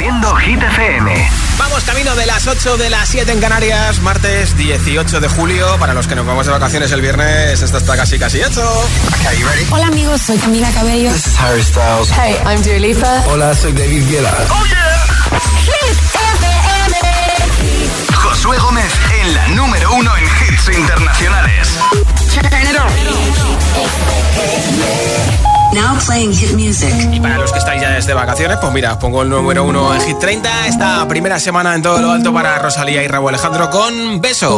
Haciendo Hit FM. Vamos camino de las 8 de las 7 en Canarias, martes 18 de julio. Para los que nos vamos de vacaciones el viernes, esto está casi casi hecho. Hola amigos, soy Camila Cabello. This is Harry Styles. Hey, I'm Dua Lipa. Hola, soy David Guetta. Oh yeah. Hit FM. Josué Gómez en la número uno en hits internacionales. Now playing hit music. Y para los que estáis ya desde vacaciones, pues mira, pongo el número uno en Hit 30. Esta primera semana en todo lo alto para Rosalía y Raúl Alejandro con Beso.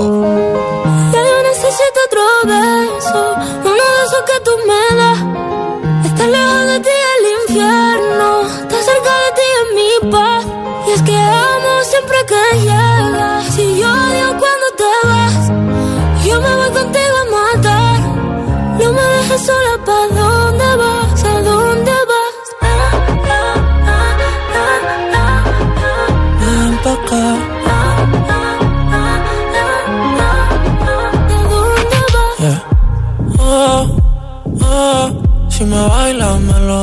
Ya yo necesito otro beso, uno de esos que tú me das. Estar lejos de ti el infierno, estar cerca de ti es mi paz. Y es que amo siempre que llegas. Si yo odio cuando te vas, yo me voy contigo a matar. No me dejes sola, ¿pa'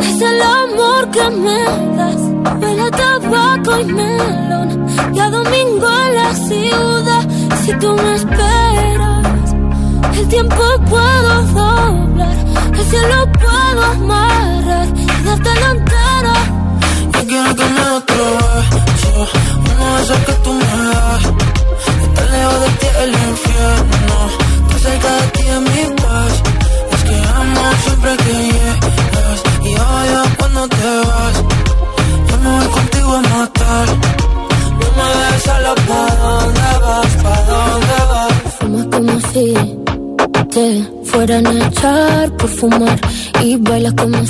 es el amor que me das. Huele a tabaco y melón. Y a domingo en la ciudad. Si tú me esperas, el tiempo puedo doblar.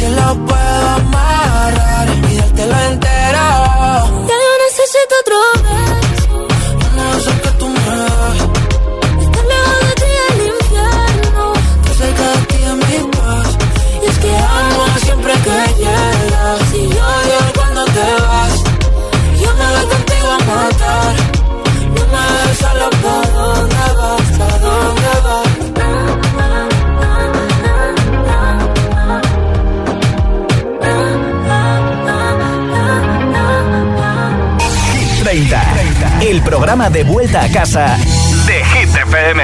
si lo puedo amarrar programa de vuelta a casa de Hit FM.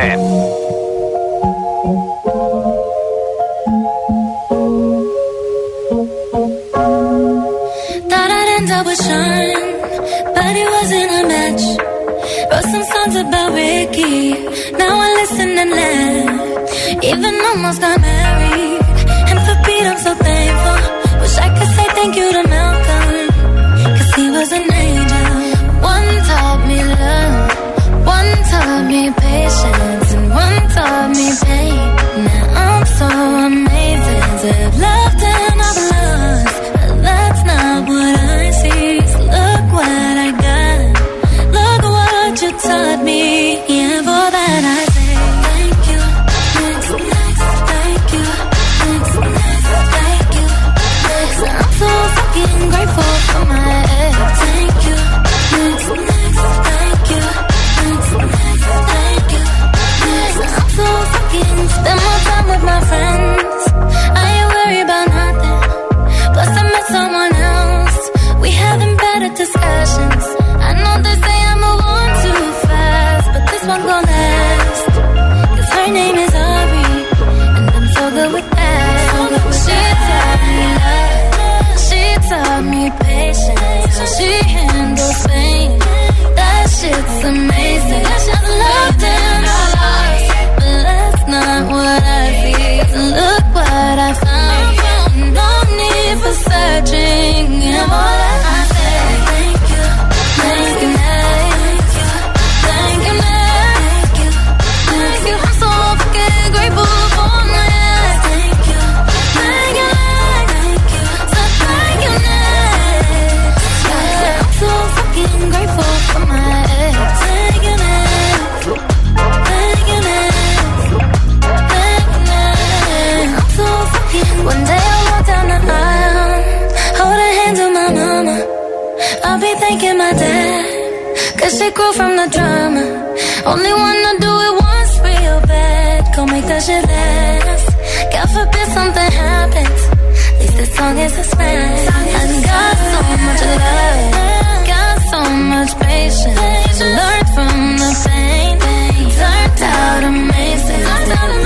Thought I'd But it wasn't a match. Wrote some songs about Ricky. Now I listen and laugh. Even almost got married. And for Pete I'm so thankful. Wish I could say thank you to Malcolm Cause he was an angel love. One taught me patience And one taught me pain. Now I'm so amazing have loved and I've lost. But that's not what I see. Look what I got. Look what you taught me. Yeah, for that my friends. I ain't worried about nothing. Plus, I met someone else. We having better discussions. I know they say I'm a one too fast, but this one gon' her name is and I'm so good with that. She taught me love. She taught me patience. She handles pain. That shit's amazing. I just loved it. But that's not what I Look what I found. No need for searching. I'm all I cool from the drama. Only wanna do it once real bad. Go make that shit last. God forbid something happens. At least this song is a smash. I got so much love. Got so much patience. Learned from the pain. Turned out amazing.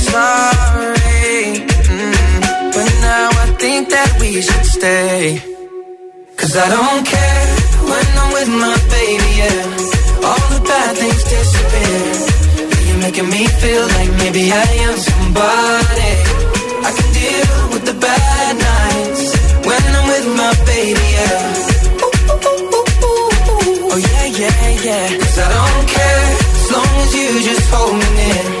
sorry. Mm. But now I think that we should stay. Cause I don't care when I'm with my baby, yeah. All the bad things disappear. You're making me feel like maybe I am somebody. I can deal with the bad nights when I'm with my baby, yeah. Oh yeah, yeah, yeah. Cause I don't care as long as you just hold me near.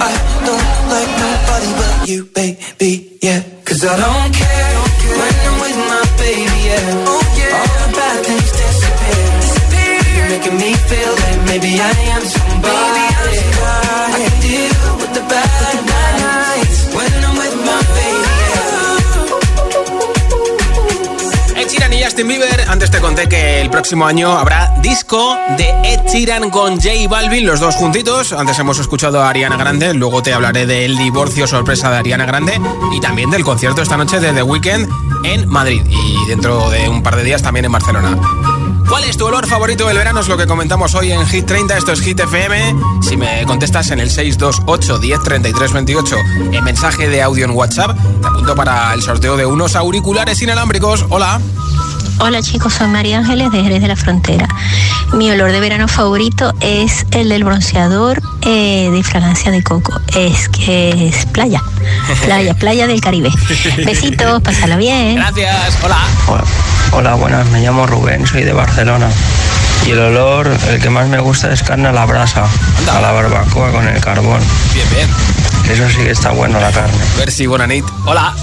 I don't like nobody but you, baby. Yeah, cause I don't care when I'm with my baby. Yeah, Justin Bieber. Antes te conté que el próximo año habrá disco de Ed Sheeran con J Balvin, los dos juntitos. Antes hemos escuchado a Ariana Grande, luego te hablaré del divorcio sorpresa de Ariana Grande y también del concierto esta noche de The Weeknd en Madrid y dentro de un par de días también en Barcelona. ¿Cuál es tu olor favorito del verano? Es lo que comentamos hoy en Hit 30. Esto es Hit FM. Si me contestas en el 628 10 33 28 en mensaje de audio en WhatsApp, te apunto para el sorteo de unos auriculares inalámbricos. Hola. Hola chicos, soy María Ángeles de Jerez de la Frontera. Mi olor de verano favorito es el del bronceador eh, de fragancia de coco. Es que es playa, playa, playa del Caribe. Besitos, pásalo bien. Gracias, hola. Hola, hola, buenas, me llamo Rubén, soy de Barcelona. Y el olor, el que más me gusta es carne a la brasa, a la barbacoa con el carbón. Bien, bien. Eso sí que está bueno la carne. Merci, Bonanit. Hola.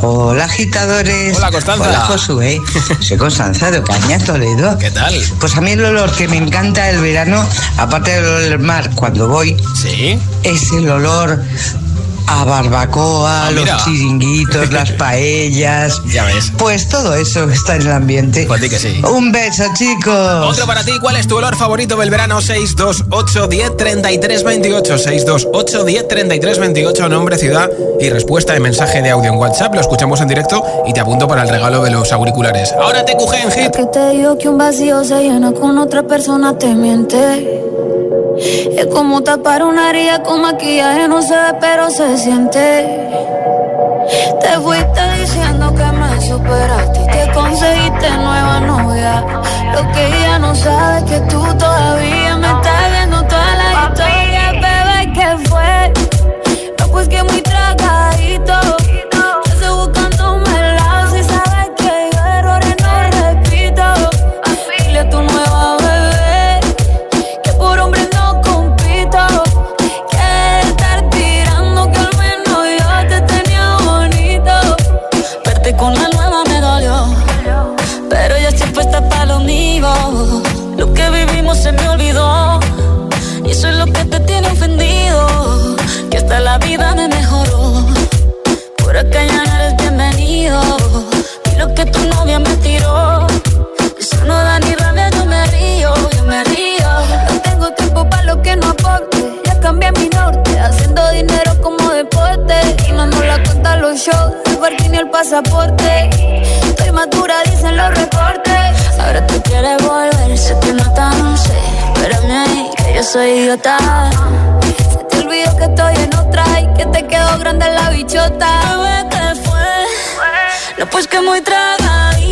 Hola agitadores. Hola Constanza. Hola Josué. Soy Constanza de Ocaña, Toledo. ¿Qué tal? Pues a mí el olor que me encanta del verano, aparte del olor del mar cuando voy, ¿Sí? es el olor a barbacoa, Ah, los chiringuitos, las paellas. Ya ves. Pues todo eso está en el ambiente. Pues di que sí. Un beso, chicos. Otro para ti, ¿cuál es tu olor favorito del verano? 628 10 33 28 628 10 33 28 Nombre, ciudad y respuesta de mensaje de audio en WhatsApp Lo escuchamos en directo y te apunto para el regalo de los auriculares Ahora te cuje en hit Que te digo que un vacío se llena con otra persona te miente. Es como tapar una herida con maquillaje, no se ve, pero se siente. Te fuiste diciendo que me superaste y que conseguiste nueva novia. Lo que ella no sabe es que tú todavía me estás viendo toda la historia, bebé, ¿qué fue? No, pues que muy tragadito. Eso es lo que te tiene ofendido. Que hasta la vida me mejoró. Por acá ya no eres bienvenido. Y lo que tu novia me tiró. Eso no da ni rabia, yo me río, yo me río. No tengo tiempo para lo que no aporte. Ya cambié mi norte, haciendo dinero como deporte. Y no nos la cuenta los shows, el y el pasaporte. Estoy madura, dicen los reportes. Ahora tú quieres volver, sé que no tan sé. Espérame que yo soy idiota. Se te olvidó que estoy en otra y que te quedó grande la bichota. Bebé, ¿qué fue? No, pues que muy tragadito.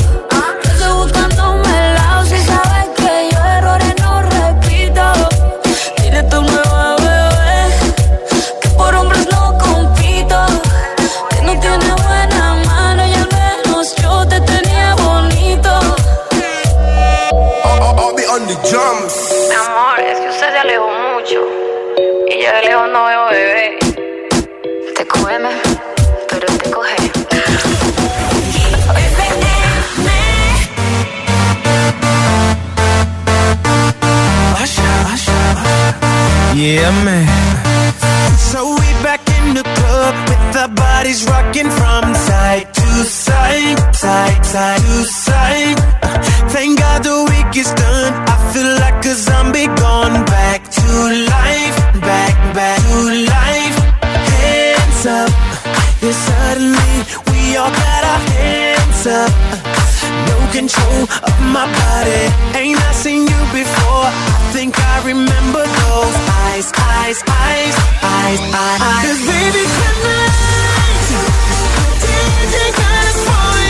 Yeah, man. So we back in the club with our bodies rocking from side to side, side, side to side. Thank God the week is done. I feel like a zombie gone back to life, back, back to life. Hands up, yeah, suddenly we all got our. No control of my body. Ain't I seen you before? I think I remember those eyes, eyes, eyes, eyes, eyes. Cause baby, tonight, DJ got us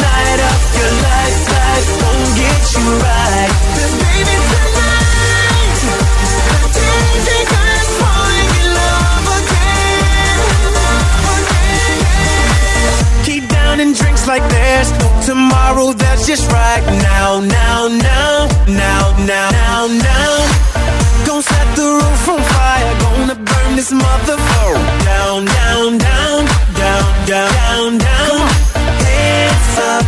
night of your life, life won't get you right. Baby, tonight, I didn't think I falling in love again. Keep down and drinks like there's no just right now, now, now, now, now, now. Gonna set the roof on fire, gonna burn this motherfucker down, down, down, down, down, down, down. Hands up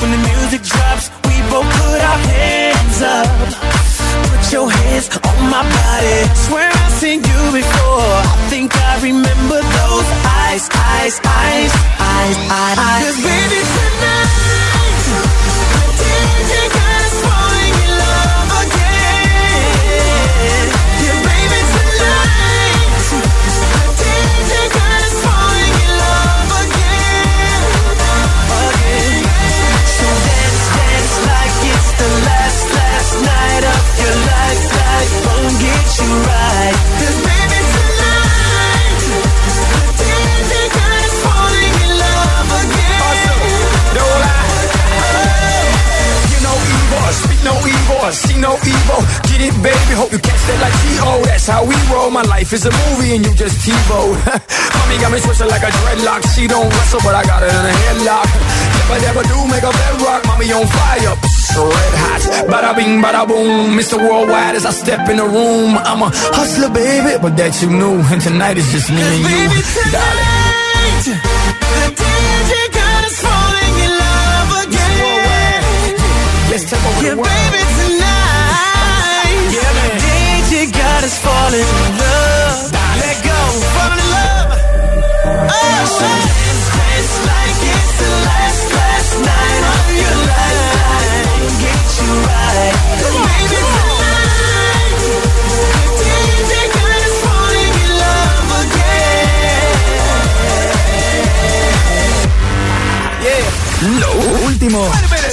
when the music drops. We both put our hands up. Put your hands on my body. Swear I've seen you before. I think I remember those eyes, eyes, eyes, eyes, eyes. Cause baby tonight, the DJ got us falling see no evil. Get it, baby. Hope you catch that like T.O. That's how we roll. My life is a movie and you just TiVo. Mommy got me twisted like a dreadlock. She don't wrestle, but I got her in a headlock. If I ever do make a bedrock, mommy on fire. Red hot, bada bing, bada boom. Mr. Worldwide as I step in the room. I'm a hustler, baby, but that you knew. And tonight is just me and you, Baby darling. tonight, the DJ got us falling in love again. Let's take over Yeah, the world. baby tonight, Yeah, man. the DJ got us falling in love. Let go, falling in love. Oh, oh. Lo último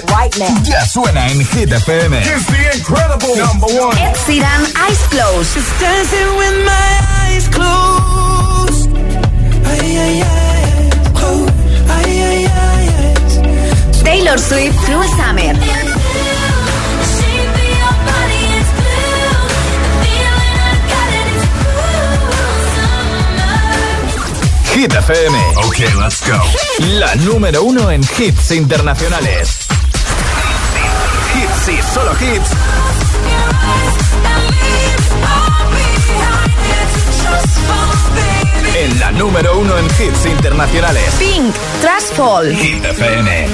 Right now. ya suena en Hit FM. It's the incredible number one. Ed Sheeran, Eyes Closed. Just dancing with my eyes closed. Ay, ay, ay, oh, ay, ay, ay, ay. Taylor Swift, Cruel Summer. Hit FM. Ok, let's go. La número uno en hits internacionales. Hits y solo hits. En la número uno en hits internacionales. Pink, Trash Fall. Hit FM.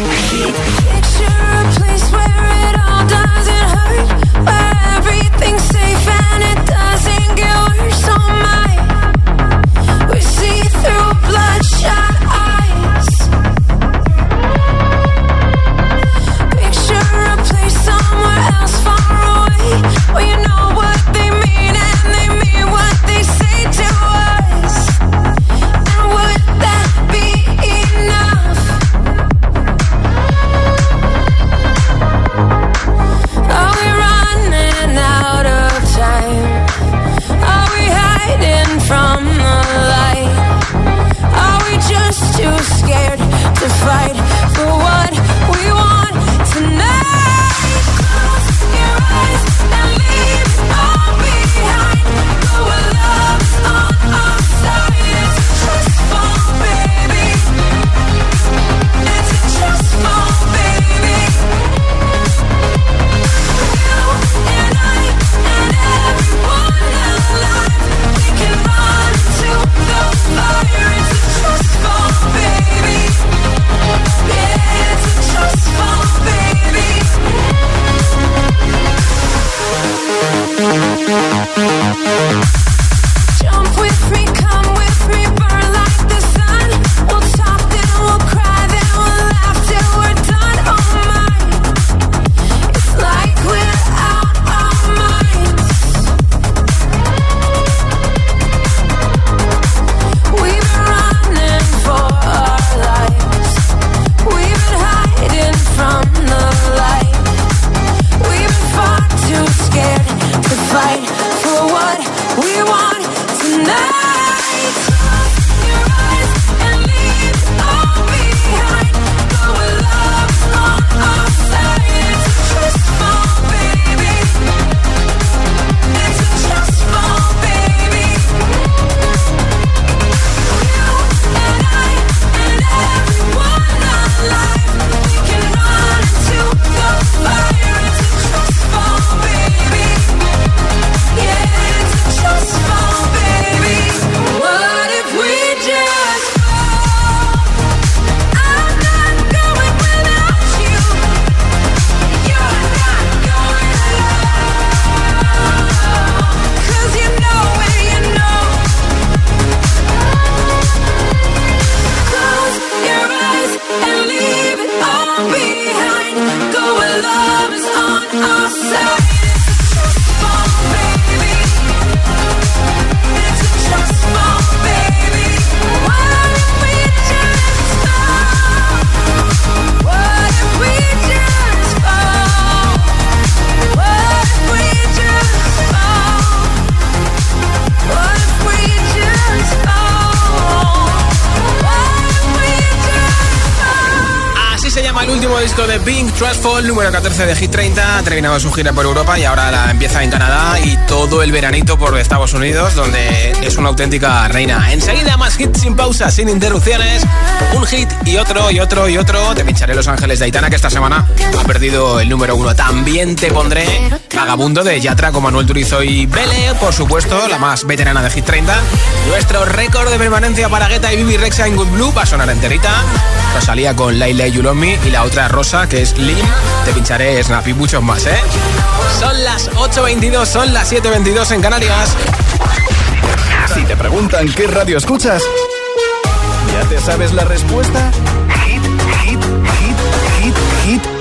Bloodshot Trustful, número 14 de Hit 30. Ha terminado su gira por Europa y ahora la empieza en Canadá y todo el veranito por Estados Unidos, donde es una auténtica reina. Enseguida más hits sin pausa, sin interrupciones. Un hit y otro y otro y otro. Te pincharé Los Ángeles de Aitana, que esta semana ha perdido el número uno. También te pondré Vagabundo de Yatra con Manuel Turizo y Bele, por supuesto, la más veterana de Hit 30. Nuestro récord de permanencia para Guetta y Bibi Rexa en Good Blue va a sonar enterita. Rosalía con Laila y Yulomi y la otra rosa que es Lim. Te pincharé Snap y muchos más, ¿eh? Son las 8.22, son las 7.22 en Canarias. Si te preguntan qué radio escuchas, ¿ya te sabes la respuesta? Hit, hit, hit, hit, hit.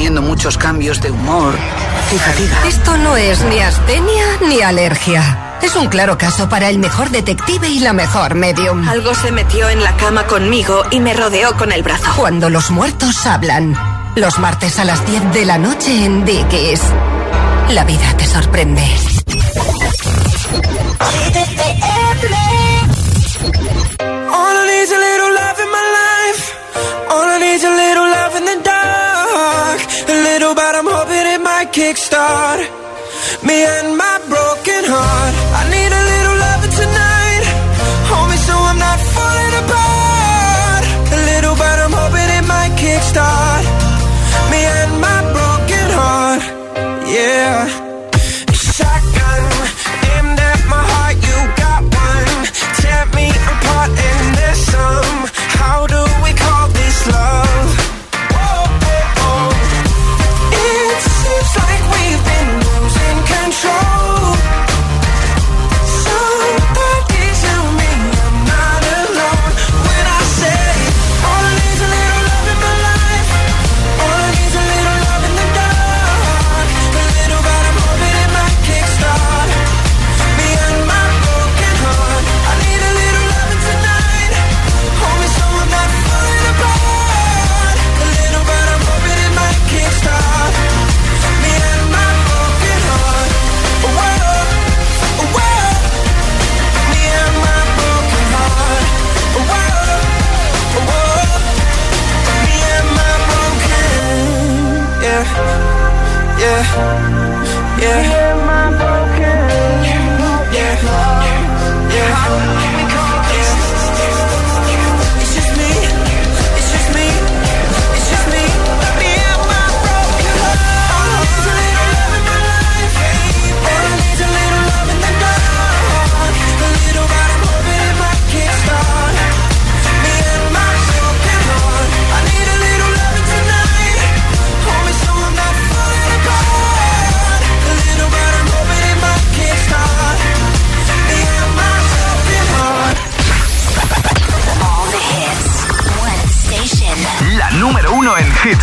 muchos cambios de humor y fatiga. Esto no es ni astenia ni alergia. Es un claro caso para el mejor detective y la mejor medium. Algo se metió en la cama conmigo y me rodeó con el brazo. Cuando los muertos hablan. Los martes a las 10 de la noche en Dickies. La vida te sorprende. Kickstart. Me and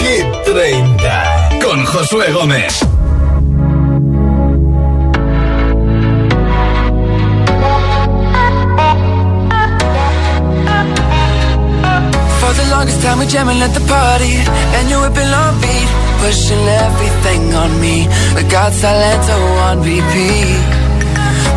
Hit 30. Con Josué Gómez. For the longest time we jamming at the party And you whipping on beat Pushing everything on me We got Salento on repeat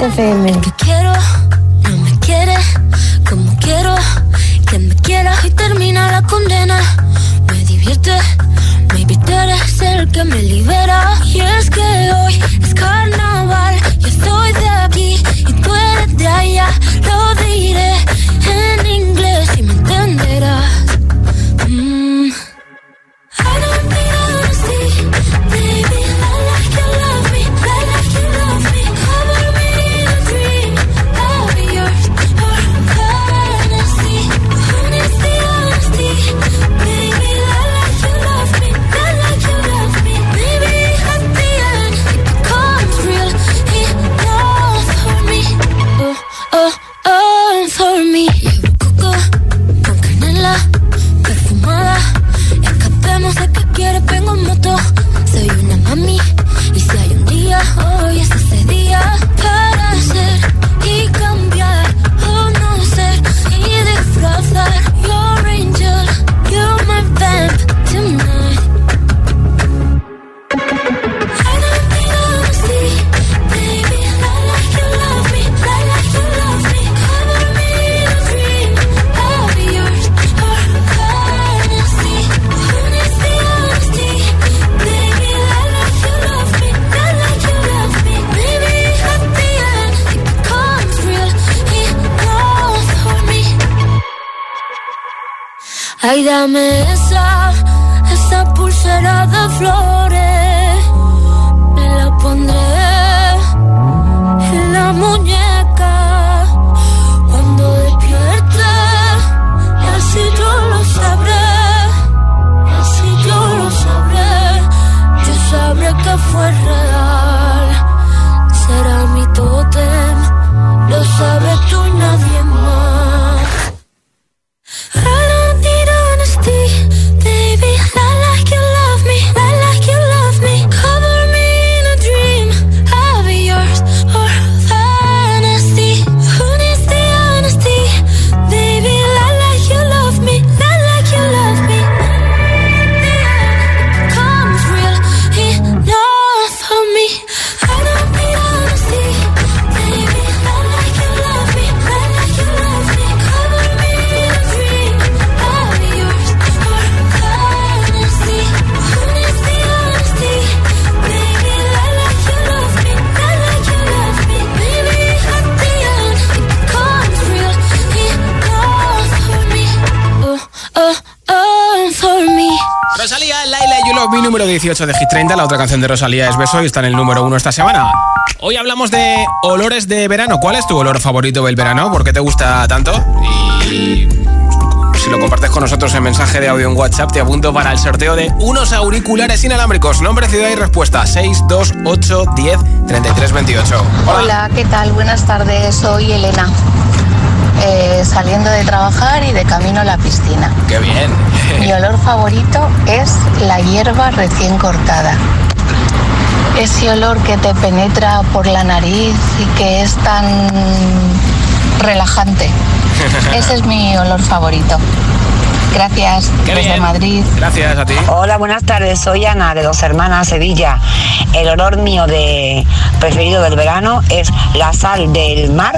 the famous. Ay, dame esa, esa pulsera de flores. Me la pondré en la muñeca cuando despierte. Y así yo lo sabré. Y así yo lo sabré. Yo sabré que fue 18 de Hit 30. La otra canción de Rosalía es Beso y está en el número 1 esta semana. Hoy hablamos de olores de verano. ¿Cuál es tu olor favorito del verano? ¿Por qué te gusta tanto? Y si lo compartes con nosotros en mensaje de audio en WhatsApp, te apunto para el sorteo de unos auriculares inalámbricos. Nombre, ciudad y respuesta 628 10 33 28. Hola, ¿qué tal? Buenas tardes, soy Elena. Eh, saliendo de trabajar y de camino a la piscina. ¡Qué bien! Mi olor favorito es la hierba recién cortada. Ese olor que te penetra por la nariz y que es tan relajante. Ese es mi olor favorito. Gracias, Qué desde bien. Madrid. Gracias a ti. Hola, buenas tardes. Soy Ana de Dos Hermanas, Sevilla. El olor mío de preferido del verano es la sal del mar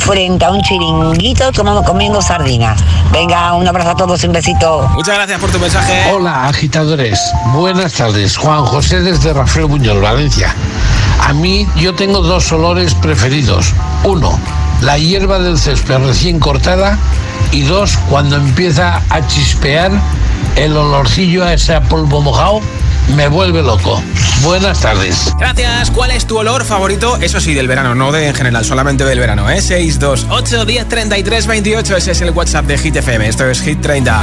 frente a un chiringuito tomando, comiendo sardinas. Venga, un abrazo a todos y un besito. Muchas gracias por tu mensaje. Hola, agitadores. Buenas tardes. Juan José desde Rafael Buñol, Valencia. A mí yo tengo dos olores preferidos. Uno, la hierba del césped recién cortada. Y dos, cuando empieza a chispear el olorcillo a ese polvo mojado, me vuelve loco. Buenas tardes. Gracias. ¿Cuál es tu olor favorito? Eso sí, del verano, no de en general, solamente del verano, ¿eh? 628 10 33 28. Ese es el WhatsApp de Hit FM. Esto es Hit 30.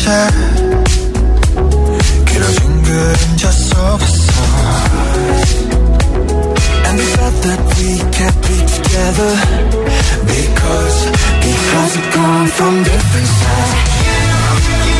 변했었지 길어진 그림자 속에서 And we thought that we can't be together Because, because we've gone from different sides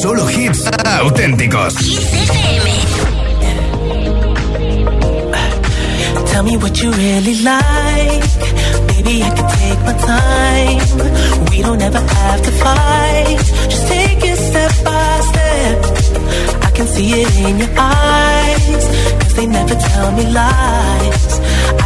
Solo hits auténticos. Tell me what you really like. Baby, I can take my time. We don't ever have to fight. Just take it step by step. I can see it in your eyes. Cause they never tell me lies.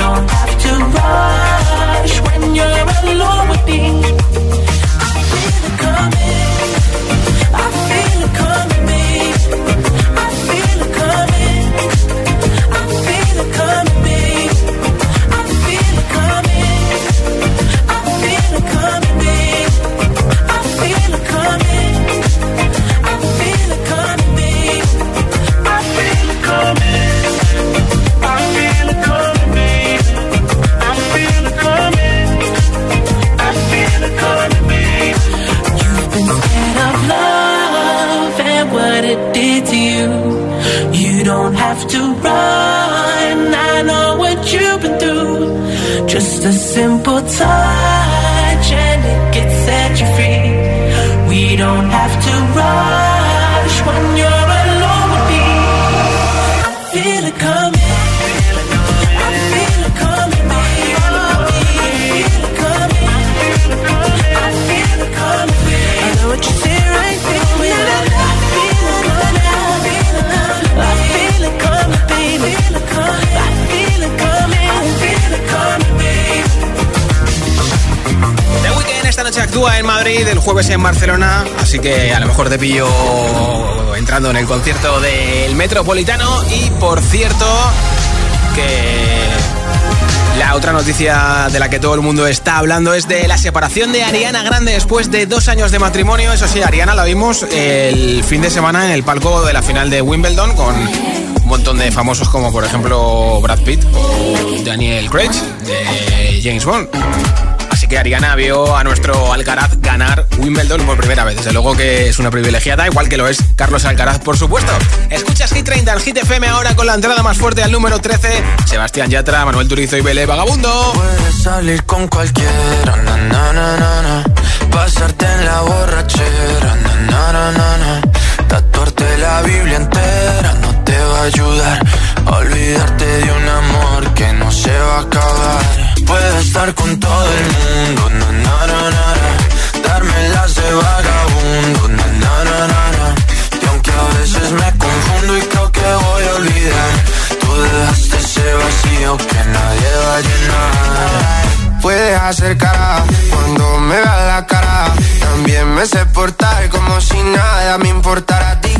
don't have mejor te pillo entrando en el concierto del Metropolitano y por cierto que la otra noticia de la que todo el mundo está hablando es de la separación de Ariana Grande después de dos años de matrimonio. Eso sí, Ariana la vimos el fin de semana en el palco de la final de Wimbledon con un montón de famosos como por ejemplo Brad Pitt o Daniel Craig de James Bond. Así que Ariana vio a nuestro Alcaraz ganar Wimbledon por primera vez. Desde luego que es una privilegiada, igual que lo es Carlos Alcaraz, por supuesto. Escuchas Hit 30 en Hit FM ahora con la entrada más fuerte al número 13. Sebastián Yatra, Manuel Turizo y Bele Vagabundo. Puedes salir con cualquiera, na, na, na. Pasarte en la borrachera. Tatuarte la Biblia entera no te va a ayudar. Olvidarte de un amor que no se va a acabar. Puedes estar con todo el mundo, na, na, na, na, na. Darme las de vagabundo, na, na, na, na. Y aunque a veces me confundo y creo que voy a olvidar, tú dejaste ese vacío que nadie va a llenar. Puedes hacer cara cuando me veas la cara. También me sé portar como si nada me importara a ti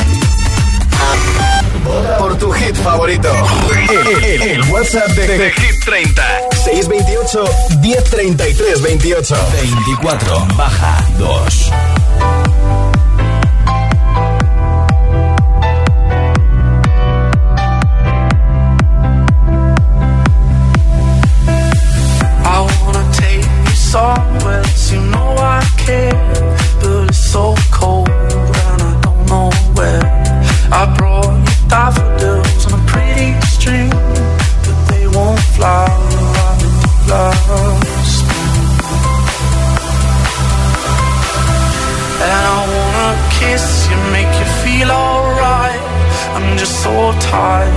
Por tu hit favorito. El, el- el WhatsApp de, de Hit 30. 628 1033 28. 24 baja 2. Tired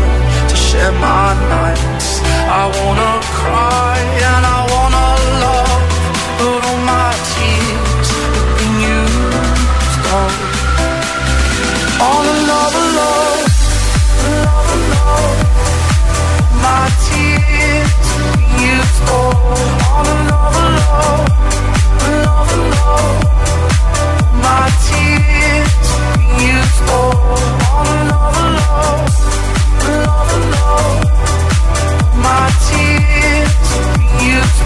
to share my nights. I wanna cry and I wanna love, but all my tears have been used up. All love, another love. My tears have been used up. All love, another love. My tears have been used up.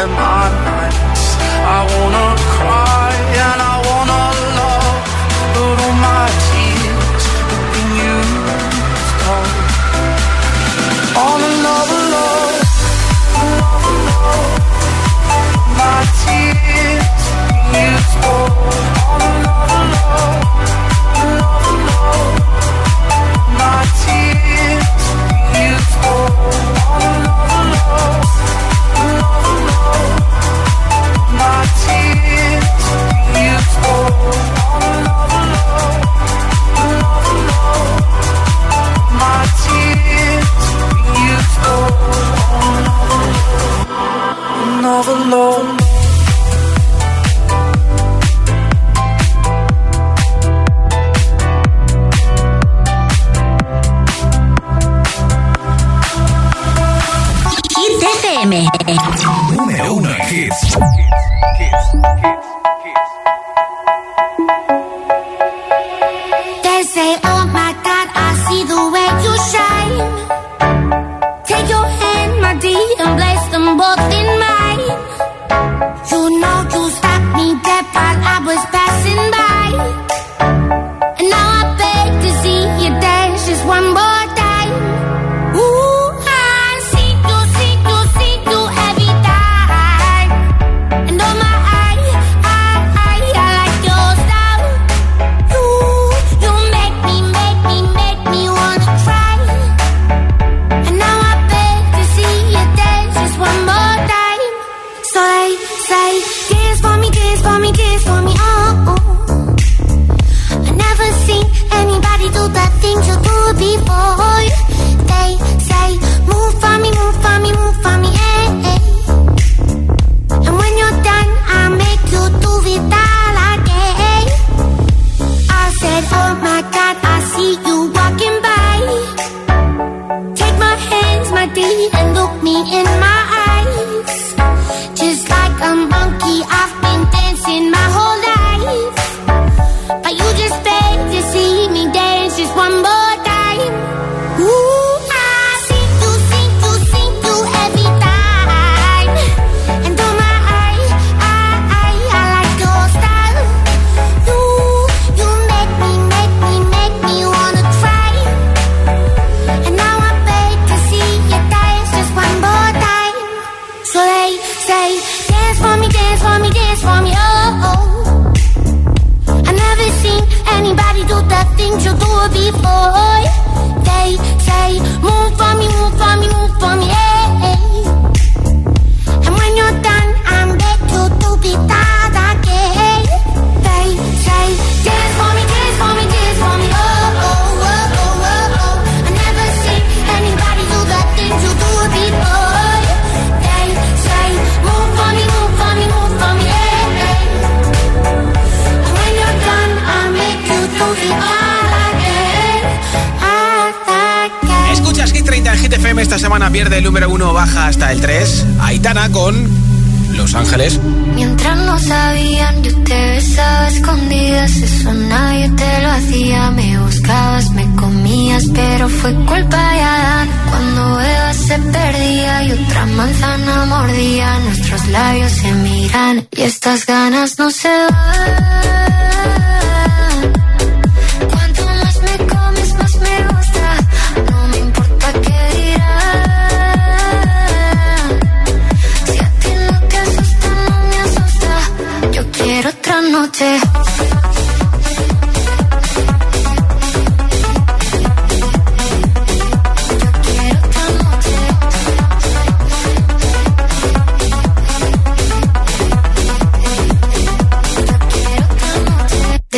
share my nights. I wanna cry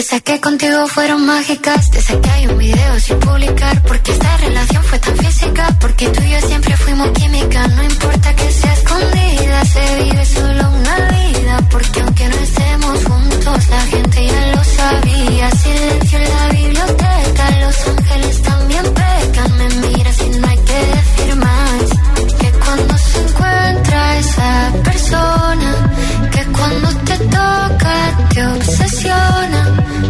Desde que contigo fueron mágicas, desde que hay un video sin publicar, porque esta relación fue tan física, porque tú y yo siempre fuimos química, no importa que sea escondida, se vive solo una vida, porque aunque no estemos juntos, la gente ya lo sabía. Silencio en la biblioteca, los ángeles también pecan. Me mira si no hay que decir más. Que cuando se encuentra esa persona, que cuando te toca te obsesiona.